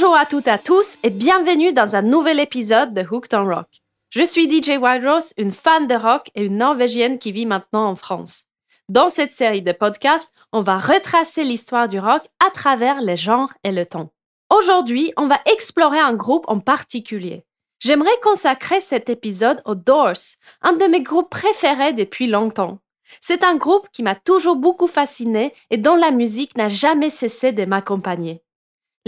Bonjour à toutes et à tous et bienvenue dans un nouvel épisode de Hooked on Rock. Je suis DJ Wild Rose, une fan de rock et une Norvégienne qui vit maintenant en France. Dans cette série de podcasts, on va retracer l'histoire du rock à travers les genres et le temps. Aujourd'hui, on va explorer un groupe en particulier. J'aimerais consacrer cet épisode aux Doors, un de mes groupes préférés depuis longtemps. C'est un groupe qui m'a toujours beaucoup fasciné et dont la musique n'a jamais cessé de m'accompagner.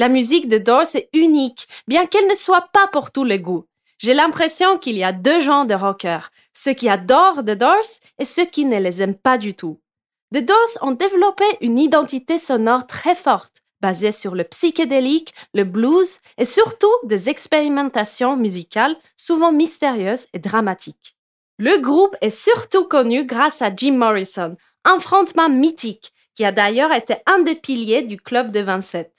La musique de Doors est unique, bien qu'elle ne soit pas pour tous les goûts. J'ai l'impression qu'il y a deux genres de rockers, ceux qui adorent The Doors et ceux qui ne les aiment pas du tout. The Doors ont développé une identité sonore très forte, basée sur le psychédélique, le blues et surtout des expérimentations musicales souvent mystérieuses et dramatiques. Le groupe est surtout connu grâce à Jim Morrison, un frontman mythique qui a d'ailleurs été un des piliers du club de 27.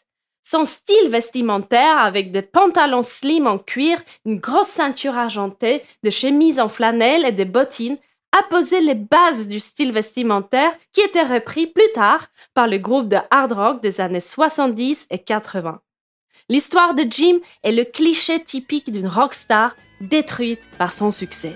Son style vestimentaire avec des pantalons slim en cuir, une grosse ceinture argentée, des chemises en flanelle et des bottines a posé les bases du style vestimentaire qui était repris plus tard par le groupe de hard rock des années 70 et 80. L'histoire de Jim est le cliché typique d'une rockstar détruite par son succès.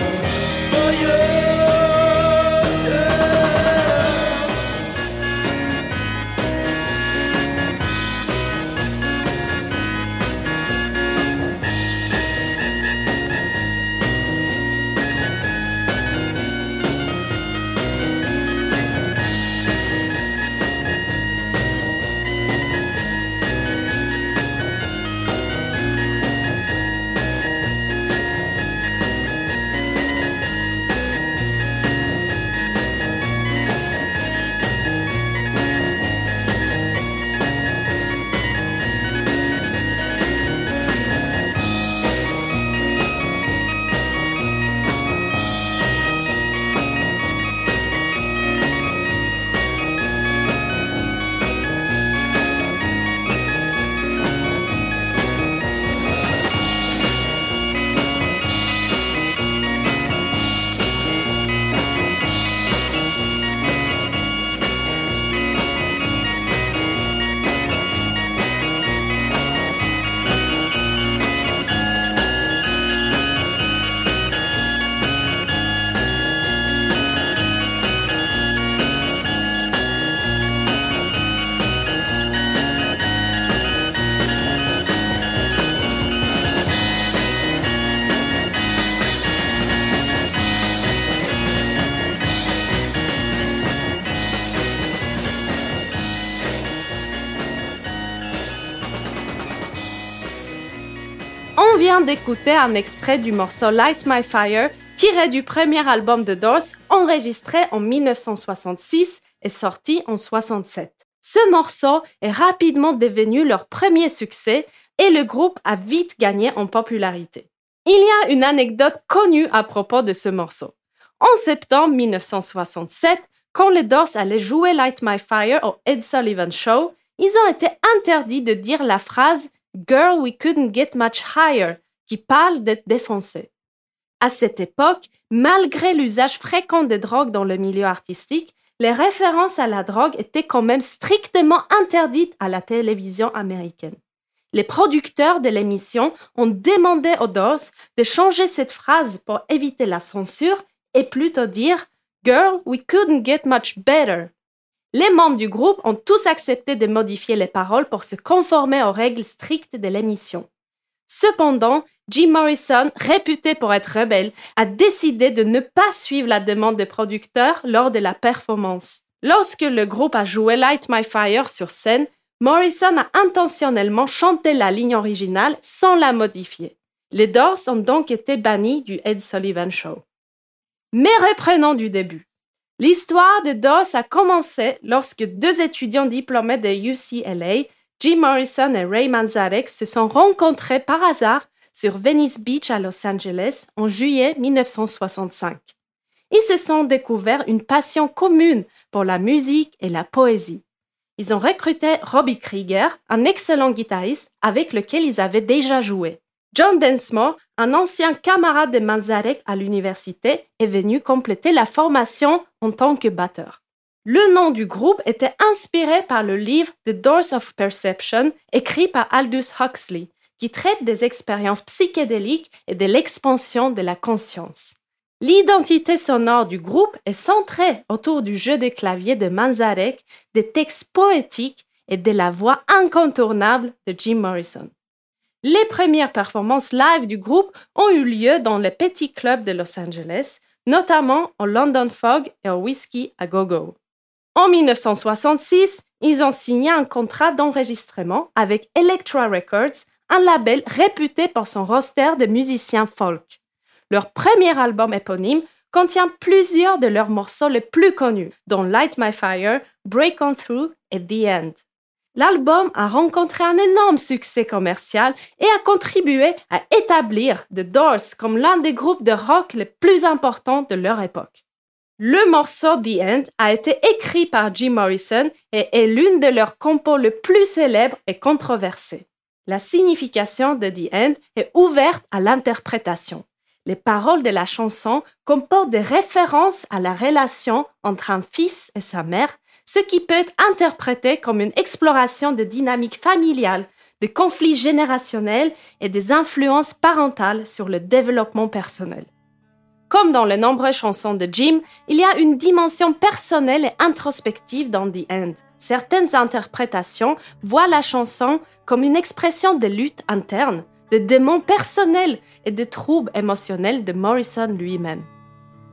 d'écouter un extrait du morceau Light My Fire, tiré du premier album de Doors, enregistré en 1966 et sorti en 67. Ce morceau est rapidement devenu leur premier succès et le groupe a vite gagné en popularité. Il y a une anecdote connue à propos de ce morceau. En septembre 1967, quand les Doors allaient jouer Light My Fire au Ed Sullivan Show, ils ont été interdits de dire la phrase Girl, we couldn't get much higher, qui parle d'être défoncé. À cette époque, malgré l'usage fréquent des drogues dans le milieu artistique, les références à la drogue étaient quand même strictement interdites à la télévision américaine. Les producteurs de l'émission ont demandé aux Doors de changer cette phrase pour éviter la censure et plutôt dire Girl, we couldn't get much better. Les membres du groupe ont tous accepté de modifier les paroles pour se conformer aux règles strictes de l'émission. Cependant, Jim Morrison, réputé pour être rebelle, a décidé de ne pas suivre la demande des producteurs lors de la performance. Lorsque le groupe a joué Light My Fire sur scène, Morrison a intentionnellement chanté la ligne originale sans la modifier. Les Doors ont donc été bannis du Ed Sullivan Show. Mais reprenons du début. L'histoire des Doors a commencé lorsque deux étudiants diplômés de UCLA, Jim Morrison et Ray Manzarek, se sont rencontrés par hasard sur Venice Beach à Los Angeles en juillet 1965. Ils se sont découverts une passion commune pour la musique et la poésie. Ils ont recruté Robbie Krieger, un excellent guitariste avec lequel ils avaient déjà joué. John Densmore, un ancien camarade de Manzarek à l'université, est venu compléter la formation en tant que batteur. Le nom du groupe était inspiré par le livre The Doors of Perception, écrit par Aldous Huxley, qui traite des expériences psychédéliques et de l'expansion de la conscience. L'identité sonore du groupe est centrée autour du jeu de clavier de Manzarek, des textes poétiques et de la voix incontournable de Jim Morrison. Les premières performances live du groupe ont eu lieu dans les petits clubs de Los Angeles, notamment au London Fog et au Whiskey à Go-Go. En 1966, ils ont signé un contrat d'enregistrement avec Elektra Records, un label réputé pour son roster de musiciens folk. Leur premier album éponyme contient plusieurs de leurs morceaux les plus connus, dont Light My Fire, Break On Through et The End. L'album a rencontré un énorme succès commercial et a contribué à établir The Doors comme l'un des groupes de rock les plus importants de leur époque. Le morceau The End a été écrit par Jim Morrison et est l'une de leurs compos les plus célèbres et controversées. La signification de The End est ouverte à l'interprétation. Les paroles de la chanson comportent des références à la relation entre un fils et sa mère ce qui peut être interprété comme une exploration de dynamiques familiales, de conflits générationnels et des influences parentales sur le développement personnel. Comme dans les nombreuses chansons de Jim, il y a une dimension personnelle et introspective dans The End. Certaines interprétations voient la chanson comme une expression de lutte interne, de démons personnels et de troubles émotionnels de Morrison lui-même.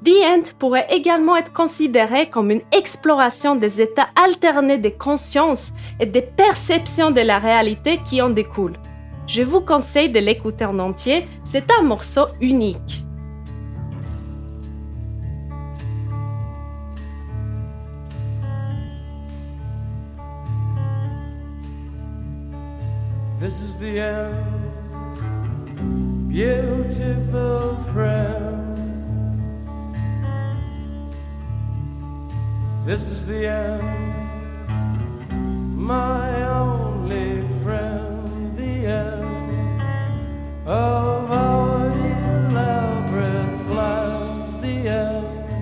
The End pourrait également être considéré comme une exploration des états alternés de conscience et des perceptions de la réalité qui en découlent. Je vous conseille de l'écouter en entier, c'est un morceau unique. This is the end, beautiful friend. This is the end, my only friend, the end of our elaborate plans, the end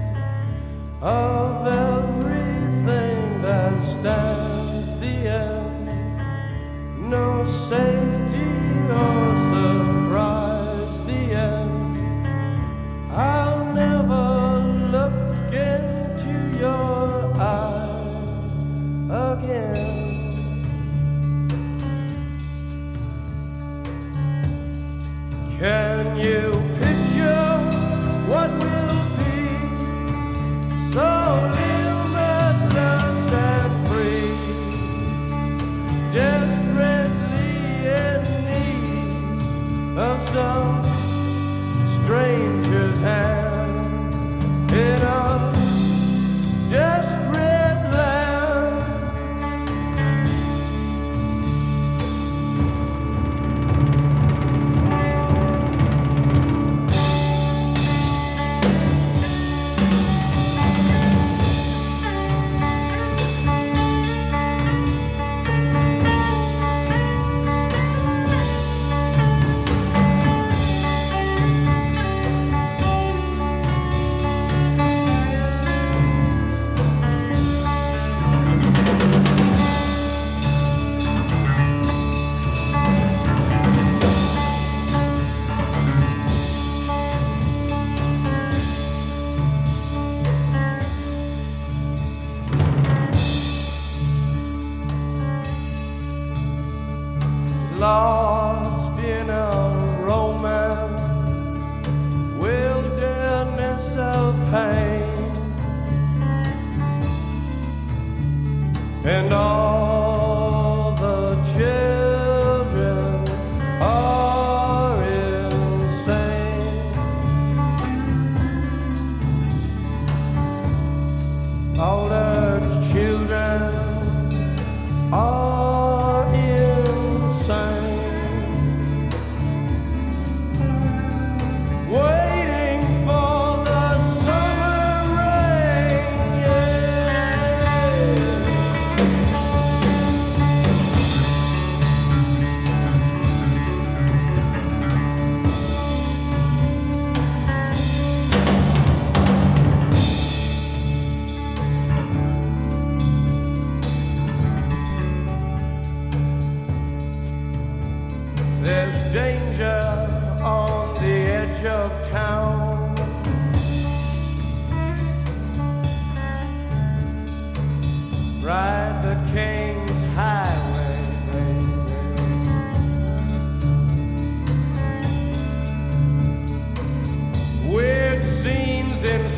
of everything that stands, the end, no safety Can you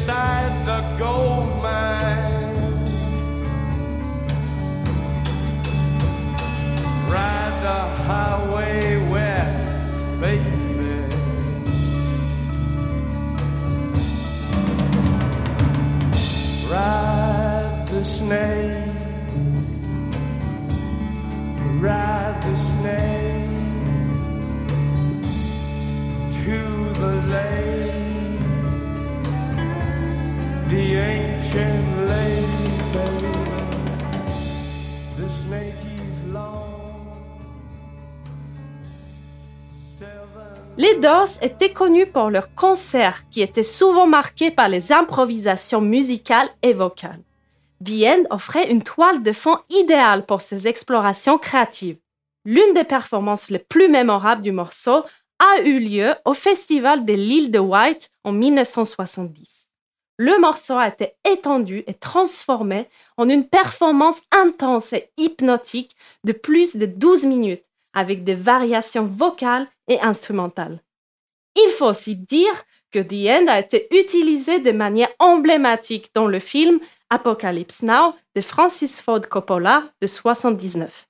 beside the gold mine. Ride the highway west, baby. Ride the snake. Les Doors étaient connus pour leurs concerts qui étaient souvent marqués par les improvisations musicales et vocales. The offrait une toile de fond idéale pour ces explorations créatives. L'une des performances les plus mémorables du morceau a eu lieu au Festival de l'île de White en 1970. Le morceau a été étendu et transformé en une performance intense et hypnotique de plus de 12 minutes avec des variations vocales et instrumentales. Il faut aussi dire que The End a été utilisé de manière emblématique dans le film Apocalypse Now de Francis Ford Coppola de 79.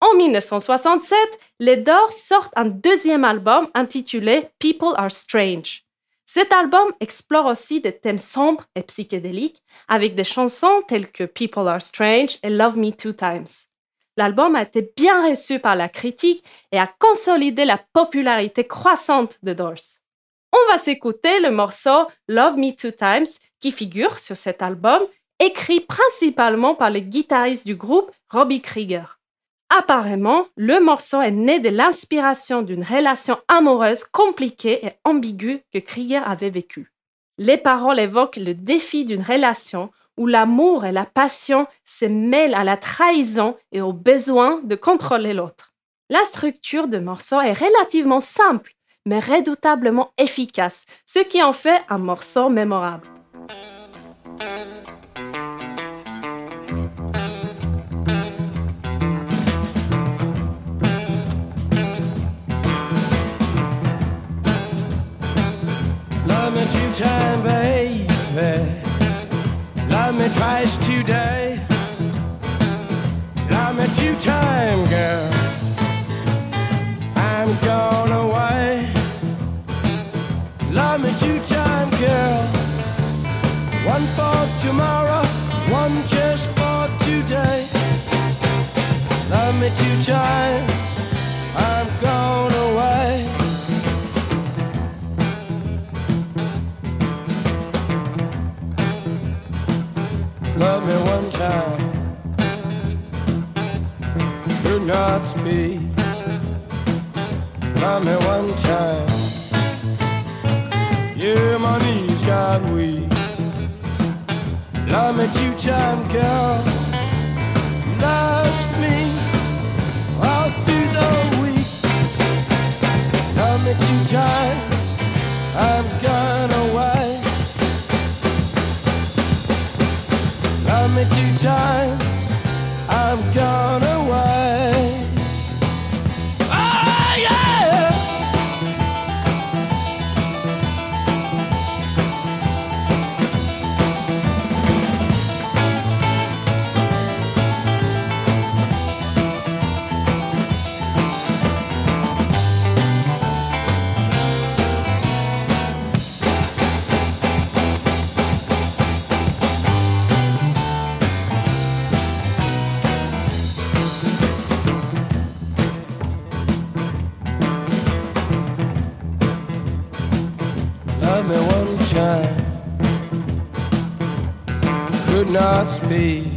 En 1967, les Doors sortent un deuxième album intitulé People Are Strange. Cet album explore aussi des thèmes sombres et psychédéliques avec des chansons telles que People Are Strange et Love Me Two Times. L'album a été bien reçu par la critique et a consolidé la popularité croissante de Doors. On va s'écouter le morceau Love Me Two Times qui figure sur cet album, écrit principalement par le guitariste du groupe Robbie Krieger. Apparemment, le morceau est né de l'inspiration d'une relation amoureuse compliquée et ambiguë que Krieger avait vécue. Les paroles évoquent le défi d'une relation où l'amour et la passion se mêlent à la trahison et au besoin de contrôler l'autre. La structure de morceau est relativement simple, mais redoutablement efficace, ce qui en fait un morceau mémorable. Love me twice today. Love me two time, girl. I'm gone away. Love me two time, girl. One for tomorrow, Not. Love me one time. Yeah, my knees got weak. Love me two time, girl. Lost me all through the week. Me two times. I'm gone away. Love me two times. I'm gone not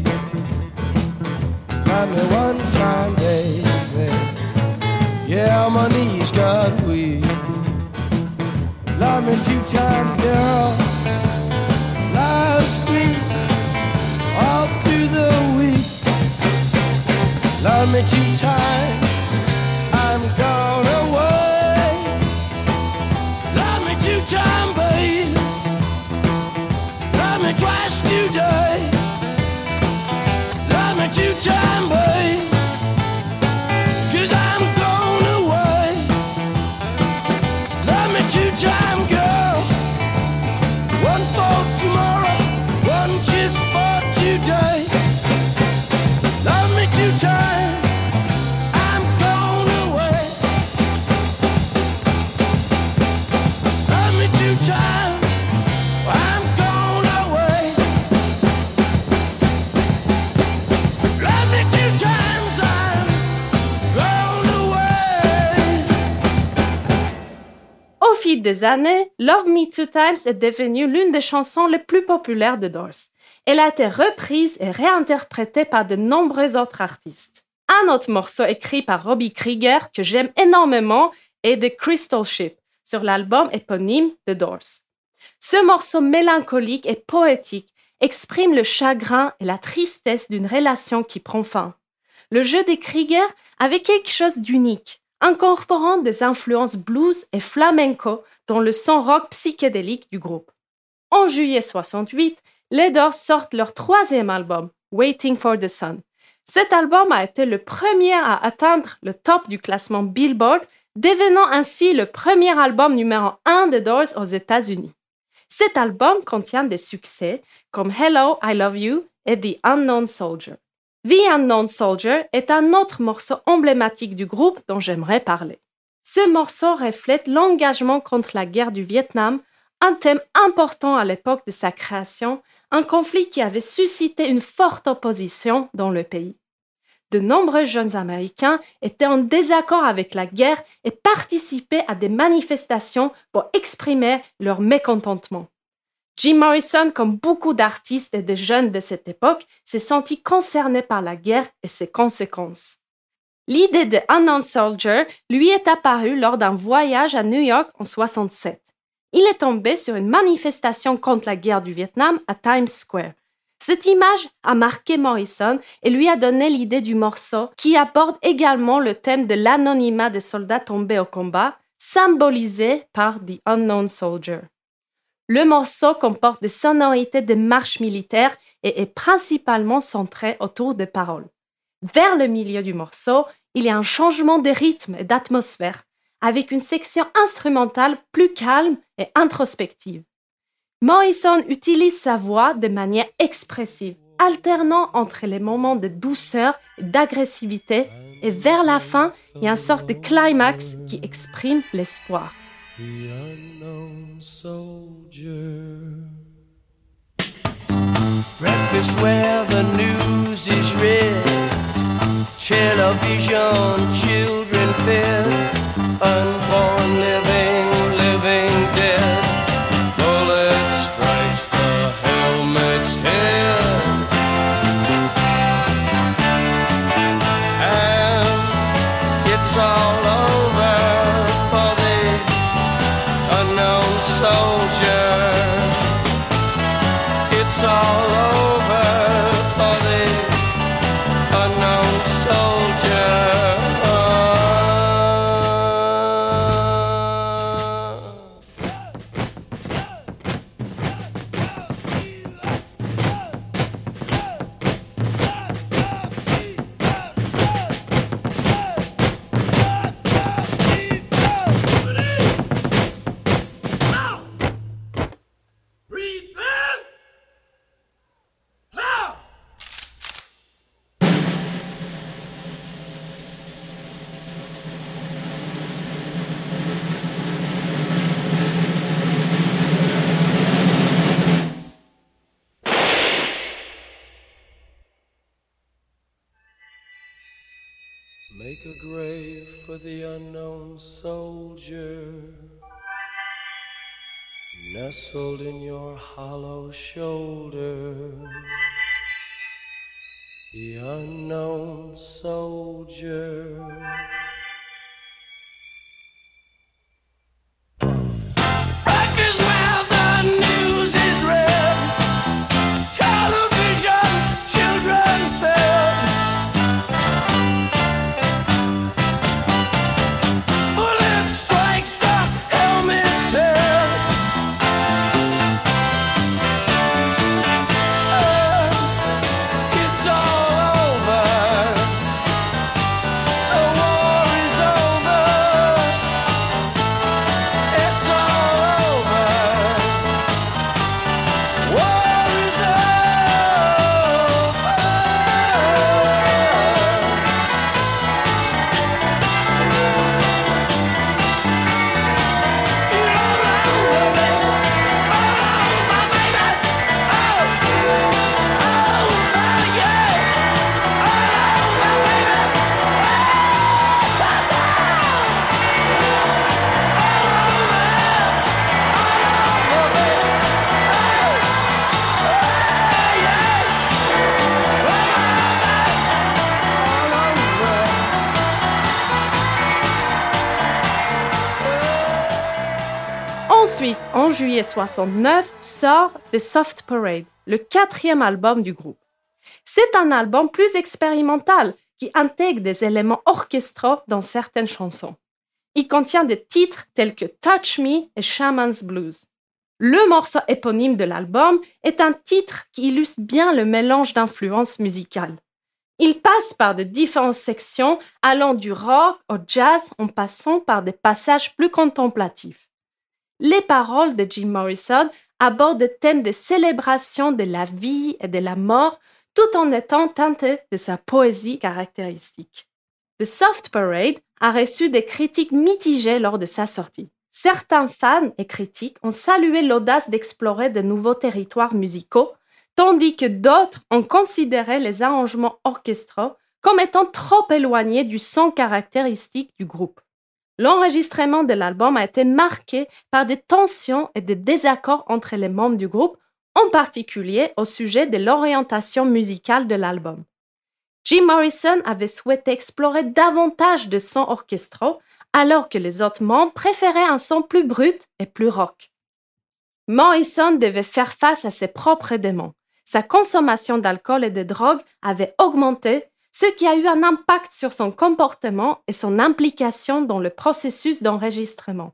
des années, Love Me Two Times est devenue l'une des chansons les plus populaires de Doors. Elle a été reprise et réinterprétée par de nombreux autres artistes. Un autre morceau écrit par Robbie Krieger que j'aime énormément est The Crystal Ship sur l'album éponyme The Doors. Ce morceau mélancolique et poétique exprime le chagrin et la tristesse d'une relation qui prend fin. Le jeu des Krieger avait quelque chose d'unique, incorporant des influences blues et flamenco dans le son rock psychédélique du groupe. En juillet 68, les Doors sortent leur troisième album, Waiting for the Sun. Cet album a été le premier à atteindre le top du classement Billboard, devenant ainsi le premier album numéro 1 de Doors aux États-Unis. Cet album contient des succès comme Hello, I Love You et The Unknown Soldier. The Unknown Soldier est un autre morceau emblématique du groupe dont j'aimerais parler. Ce morceau reflète l'engagement contre la guerre du Vietnam, un thème important à l'époque de sa création, un conflit qui avait suscité une forte opposition dans le pays. De nombreux jeunes Américains étaient en désaccord avec la guerre et participaient à des manifestations pour exprimer leur mécontentement. Jim Morrison, comme beaucoup d'artistes et de jeunes de cette époque, s'est senti concerné par la guerre et ses conséquences. L'idée de Unknown Soldier lui est apparue lors d'un voyage à New York en 67. Il est tombé sur une manifestation contre la guerre du Vietnam à Times Square. Cette image a marqué Morrison et lui a donné l'idée du morceau qui aborde également le thème de l'anonymat des soldats tombés au combat, symbolisé par The Unknown Soldier. Le morceau comporte des sonorités de marche militaire et est principalement centré autour des paroles. Vers le milieu du morceau, il y a un changement de rythme et d'atmosphère, avec une section instrumentale plus calme et introspective. Morrison utilise sa voix de manière expressive, alternant entre les moments de douceur et d'agressivité, et vers la fin, il y a une sorte de climax qui exprime l'espoir. Television, children fed, unborn living, Make a grave for the unknown soldier, nestled in your hollow shoulder. The unknown soldier. Juillet 69, sort The Soft Parade, le quatrième album du groupe. C'est un album plus expérimental qui intègre des éléments orchestraux dans certaines chansons. Il contient des titres tels que Touch Me et Shaman's Blues. Le morceau éponyme de l'album est un titre qui illustre bien le mélange d'influences musicales. Il passe par de différentes sections allant du rock au jazz en passant par des passages plus contemplatifs. Les paroles de Jim Morrison abordent des thèmes de célébration de la vie et de la mort tout en étant teinté de sa poésie caractéristique. The Soft Parade a reçu des critiques mitigées lors de sa sortie. Certains fans et critiques ont salué l'audace d'explorer de nouveaux territoires musicaux, tandis que d'autres ont considéré les arrangements orchestraux comme étant trop éloignés du son caractéristique du groupe. L'enregistrement de l'album a été marqué par des tensions et des désaccords entre les membres du groupe, en particulier au sujet de l'orientation musicale de l'album. Jim Morrison avait souhaité explorer davantage de sons orchestraux, alors que les autres membres préféraient un son plus brut et plus rock. Morrison devait faire face à ses propres démons. Sa consommation d'alcool et de drogue avait augmenté, ce qui a eu un impact sur son comportement et son implication dans le processus d'enregistrement.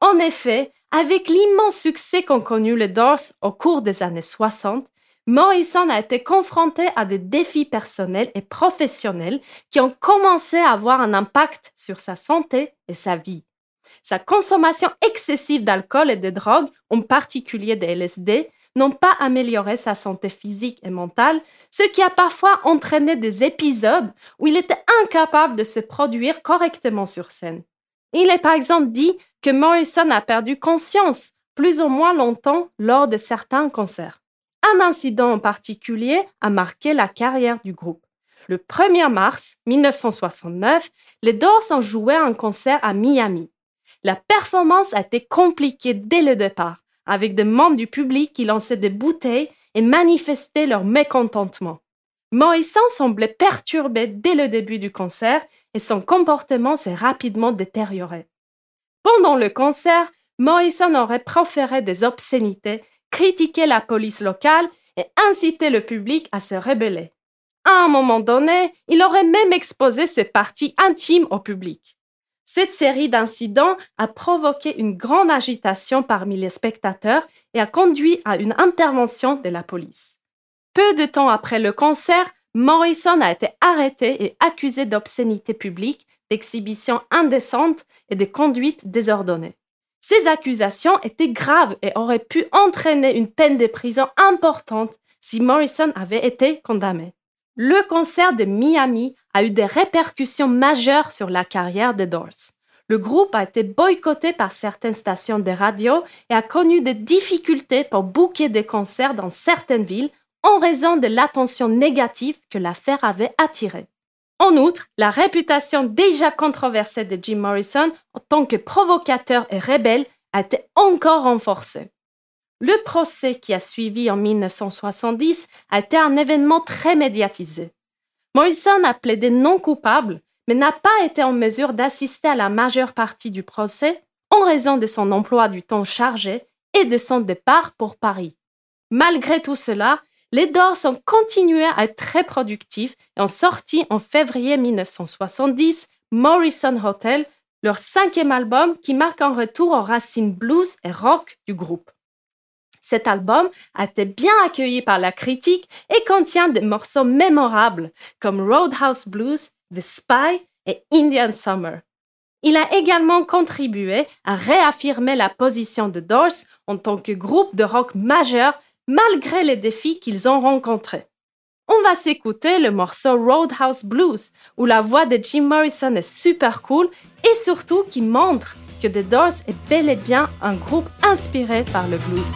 En effet, avec l'immense succès qu'ont connu les Doors au cours des années 60, Morrison a été confronté à des défis personnels et professionnels qui ont commencé à avoir un impact sur sa santé et sa vie. Sa consommation excessive d'alcool et de drogue, en particulier de LSD, n'ont pas amélioré sa santé physique et mentale, ce qui a parfois entraîné des épisodes où il était incapable de se produire correctement sur scène. Il est par exemple dit que Morrison a perdu conscience plus ou moins longtemps lors de certains concerts. Un incident en particulier a marqué la carrière du groupe. Le 1er mars 1969, les Doors ont joué un concert à Miami. La performance a été compliquée dès le départ, avec des membres du public qui lançaient des bouteilles et manifestaient leur mécontentement. Morrison semblait perturbé dès le début du concert et son comportement s'est rapidement détérioré. Pendant le concert, Morrison aurait proféré des obscénités critiquer la police locale et inciter le public à se rebeller. À un moment donné, il aurait même exposé ses parties intimes au public. Cette série d'incidents a provoqué une grande agitation parmi les spectateurs et a conduit à une intervention de la police. Peu de temps après le concert, Morrison a été arrêté et accusé d'obscénité publique, d'exhibition indécente et de conduite désordonnée. Ces accusations étaient graves et auraient pu entraîner une peine de prison importante si Morrison avait été condamné. Le concert de Miami a eu des répercussions majeures sur la carrière des Doors. Le groupe a été boycotté par certaines stations de radio et a connu des difficultés pour booker des concerts dans certaines villes en raison de l'attention négative que l'affaire avait attirée. En outre, la réputation déjà controversée de Jim Morrison en tant que provocateur et rebelle a été encore renforcée. Le procès qui a suivi en 1970 a été un événement très médiatisé. Morrison a plaidé non coupable, mais n'a pas été en mesure d'assister à la majeure partie du procès en raison de son emploi du temps chargé et de son départ pour Paris. Malgré tout cela, les Doors ont continué à être très productifs et ont sorti en février 1970 Morrison Hotel, leur cinquième album qui marque un retour aux racines blues et rock du groupe. Cet album a été bien accueilli par la critique et contient des morceaux mémorables comme Roadhouse Blues, The Spy et Indian Summer. Il a également contribué à réaffirmer la position de Doors en tant que groupe de rock majeur malgré les défis qu'ils ont rencontrés. On va s'écouter le morceau Roadhouse Blues, où la voix de Jim Morrison est super cool et surtout qui montre que The Doors est bel et bien un groupe inspiré par le blues.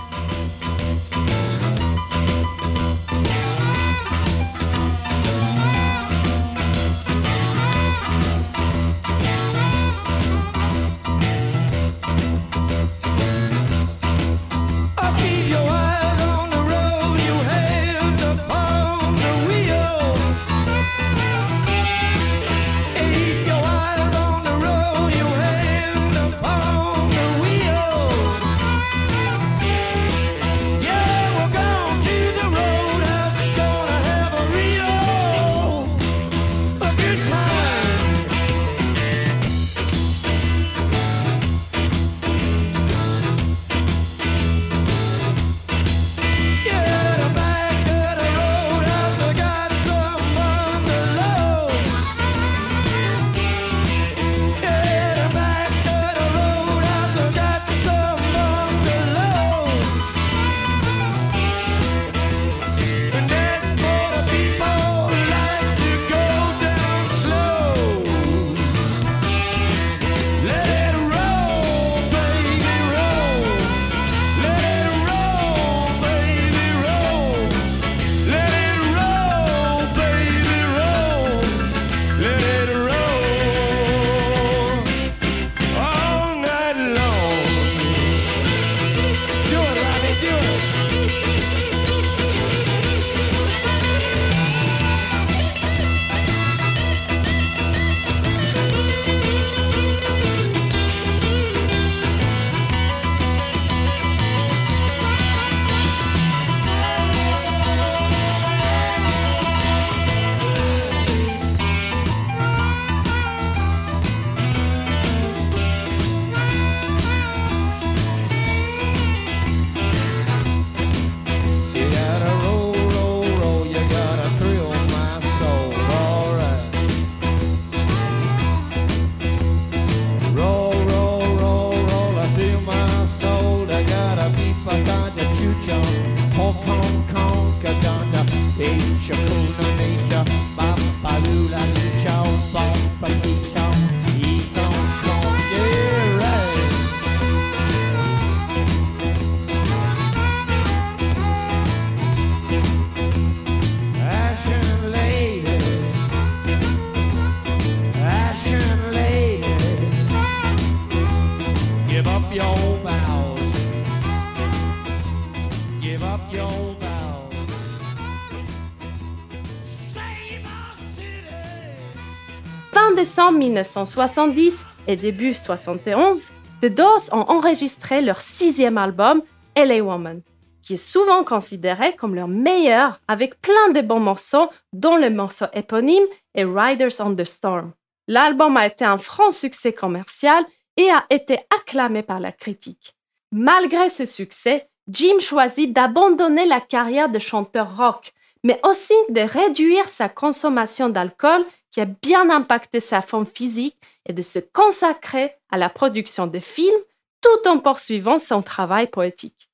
Décembre 1970 et début 71, The Doors ont enregistré leur sixième album, LA Woman, qui est souvent considéré comme leur meilleur avec plein de bons morceaux, dont le morceau éponyme et Riders on the Storm. L'album a été un franc succès commercial et a été acclamé par la critique. Malgré ce succès, Jim choisit d'abandonner la carrière de chanteur rock, mais aussi de réduire sa consommation d'alcool qui a bien impacté sa forme physique et de se consacrer à la production de films tout en poursuivant son travail poétique.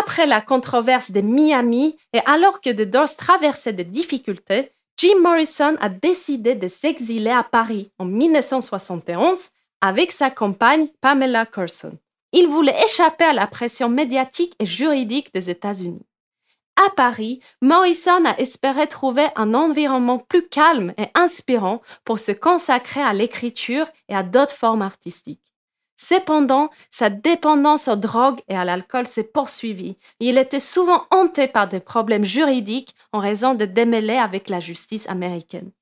Après la controverse de Miami et alors que The Doors traversait des difficultés, Jim Morrison a décidé de s'exiler à Paris en 1971 avec sa compagne Pamela Curson. Il voulait échapper à la pression médiatique et juridique des États-Unis. À Paris, Morrison a espéré trouver un environnement plus calme et inspirant pour se consacrer à l'écriture et à d'autres formes artistiques. Cependant, sa dépendance aux drogues et à l'alcool s'est poursuivie. Il était souvent hanté par des problèmes juridiques en raison de démêlés avec la justice américaine.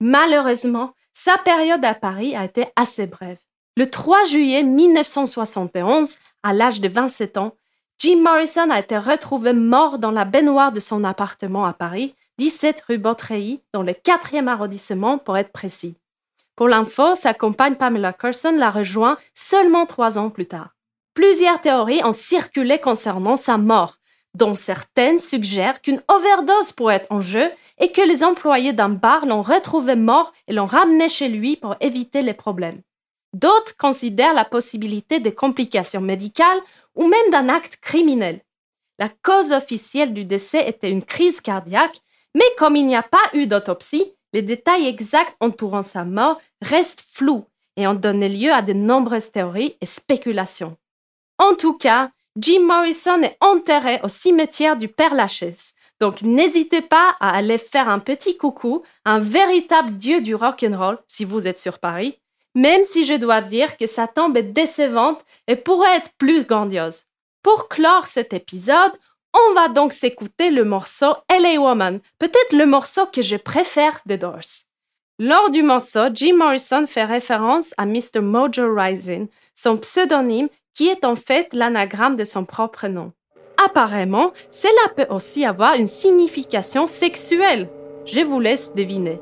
Malheureusement, sa période à Paris a été assez brève. Le 3 juillet 1971, à l'âge de 27 ans, Jim Morrison a été retrouvé mort dans la baignoire de son appartement à Paris, 17 rue Beautreilly, dans le 4e arrondissement pour être précis. Pour l'info, sa compagne Pamela Curson l'a rejoint seulement trois ans plus tard. Plusieurs théories ont circulé concernant sa mort, dont certaines suggèrent qu'une overdose pourrait être en jeu et que les employés d'un bar l'ont retrouvé mort et l'ont ramené chez lui pour éviter les problèmes. D'autres considèrent la possibilité de complications médicales ou même d'un acte criminel. La cause officielle du décès était une crise cardiaque, mais comme il n'y a pas eu d'autopsie, les détails exacts entourant sa mort restent flous et ont donné lieu à de nombreuses théories et spéculations. En tout cas, Jim Morrison est enterré au cimetière du Père Lachaise, donc n'hésitez pas à aller faire un petit coucou à un véritable dieu du rock'n'roll si vous êtes sur Paris, même si je dois dire que sa tombe est décevante et pourrait être plus grandiose. Pour clore cet épisode, on va donc s'écouter le morceau LA Woman, peut-être le morceau que je préfère des Doors. Lors du morceau, Jim Morrison fait référence à Mr. Mojo Rising, son pseudonyme qui est en fait l'anagramme de son propre nom. Apparemment, cela peut aussi avoir une signification sexuelle. Je vous laisse deviner.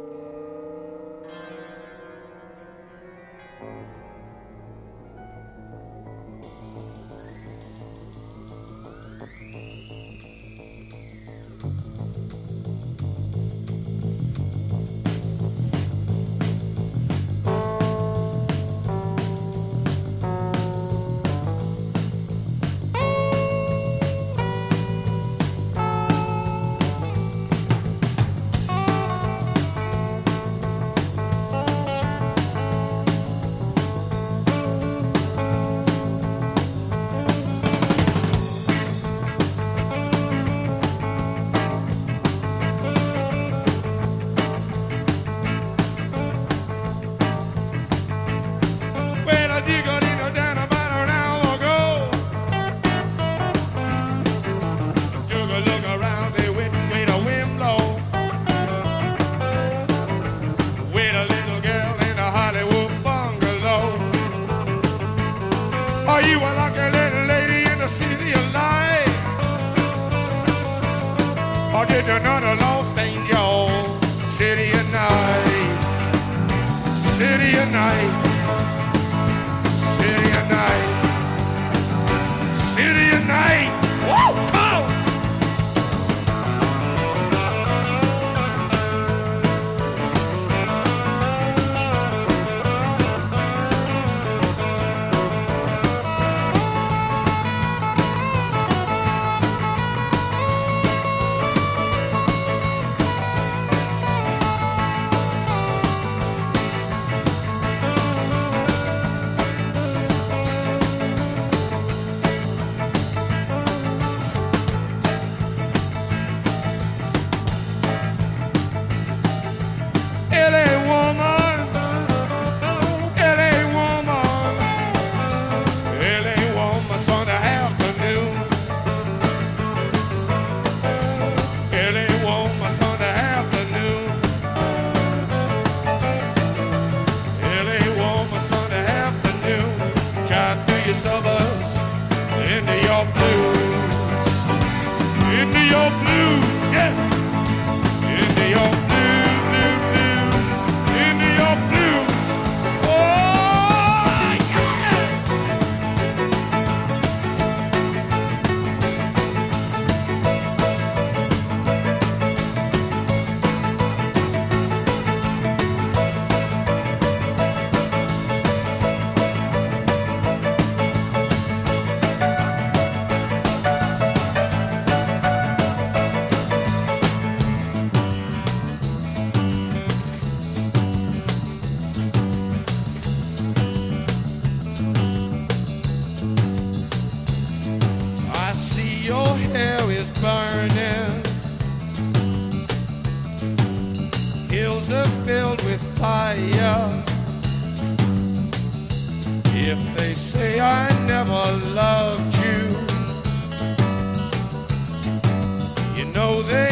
Know they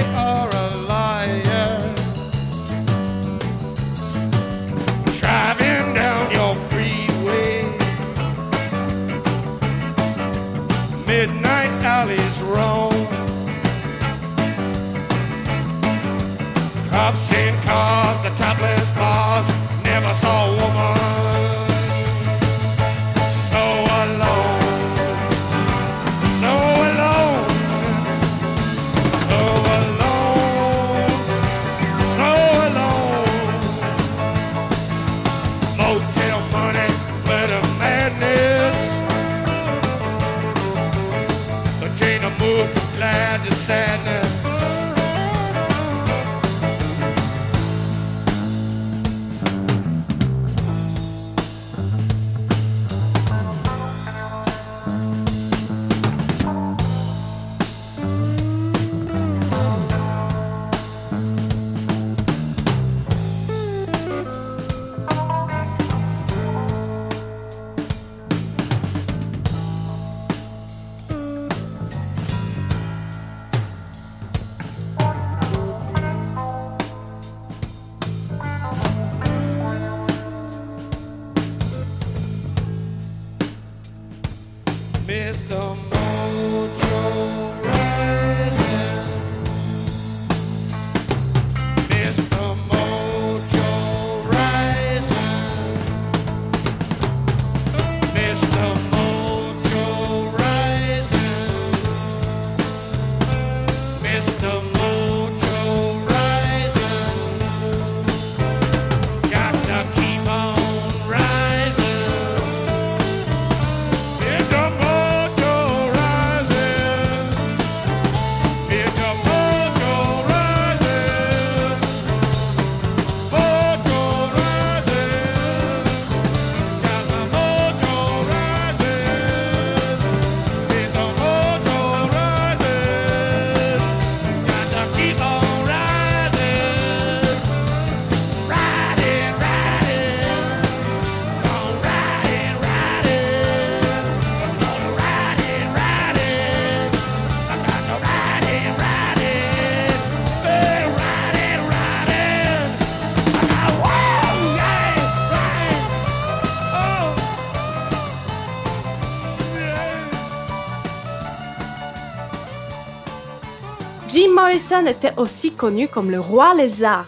Morrison était aussi connu comme le roi lézard.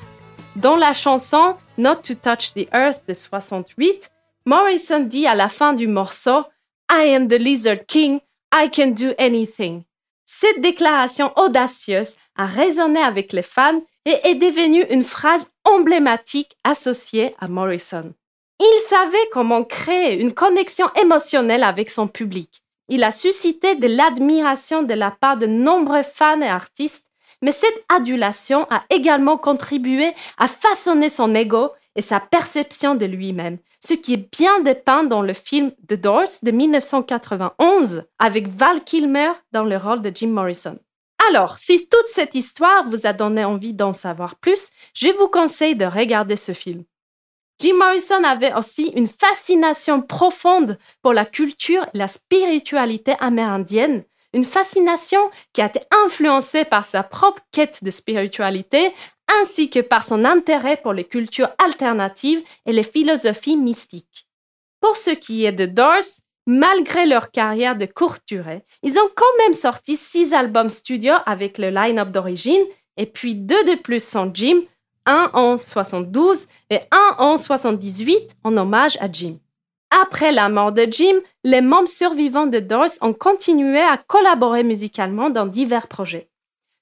Dans la chanson Not to Touch the Earth de 68, Morrison dit à la fin du morceau I am the Lizard King, I can do anything. Cette déclaration audacieuse a résonné avec les fans et est devenue une phrase emblématique associée à Morrison. Il savait comment créer une connexion émotionnelle avec son public. Il a suscité de l'admiration de la part de nombreux fans et artistes, mais cette adulation a également contribué à façonner son ego et sa perception de lui-même, ce qui est bien dépeint dans le film The Doors de 1991 avec Val Kilmer dans le rôle de Jim Morrison. Alors, si toute cette histoire vous a donné envie d'en savoir plus, je vous conseille de regarder ce film. Jim Morrison avait aussi une fascination profonde pour la culture et la spiritualité amérindienne, une fascination qui a été influencée par sa propre quête de spiritualité ainsi que par son intérêt pour les cultures alternatives et les philosophies mystiques. Pour ce qui est de Doors, malgré leur carrière de courte durée, ils ont quand même sorti six albums studio avec le line-up d'origine et puis deux de plus sans Jim, un en 72 et un en 78 en hommage à Jim. Après la mort de Jim, les membres survivants de Doors ont continué à collaborer musicalement dans divers projets.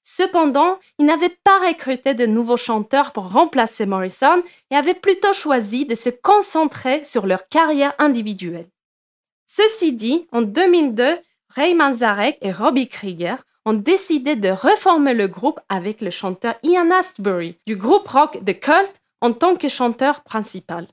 Cependant, ils n'avaient pas recruté de nouveaux chanteurs pour remplacer Morrison et avaient plutôt choisi de se concentrer sur leur carrière individuelle. Ceci dit, en 2002, Ray Manzarek et Robbie Krieger ont décidé de reformer le groupe avec le chanteur Ian Astbury du groupe rock The Cult en tant que chanteur principal.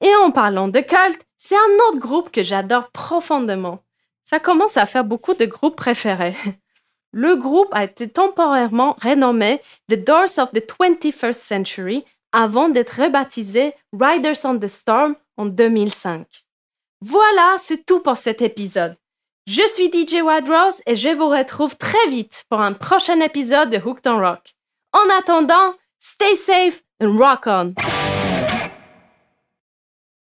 Et en parlant de Cult, c'est un autre groupe que j'adore profondément. Ça commence à faire beaucoup de groupes préférés. Le groupe a été temporairement renommé The Doors of the 21st Century avant d'être rebaptisé Riders on the Storm en 2005. Voilà, c'est tout pour cet épisode. Je suis DJ Wild Rose et je vous retrouve très vite pour un prochain épisode de Hooked on Rock. En attendant, stay safe and rock on!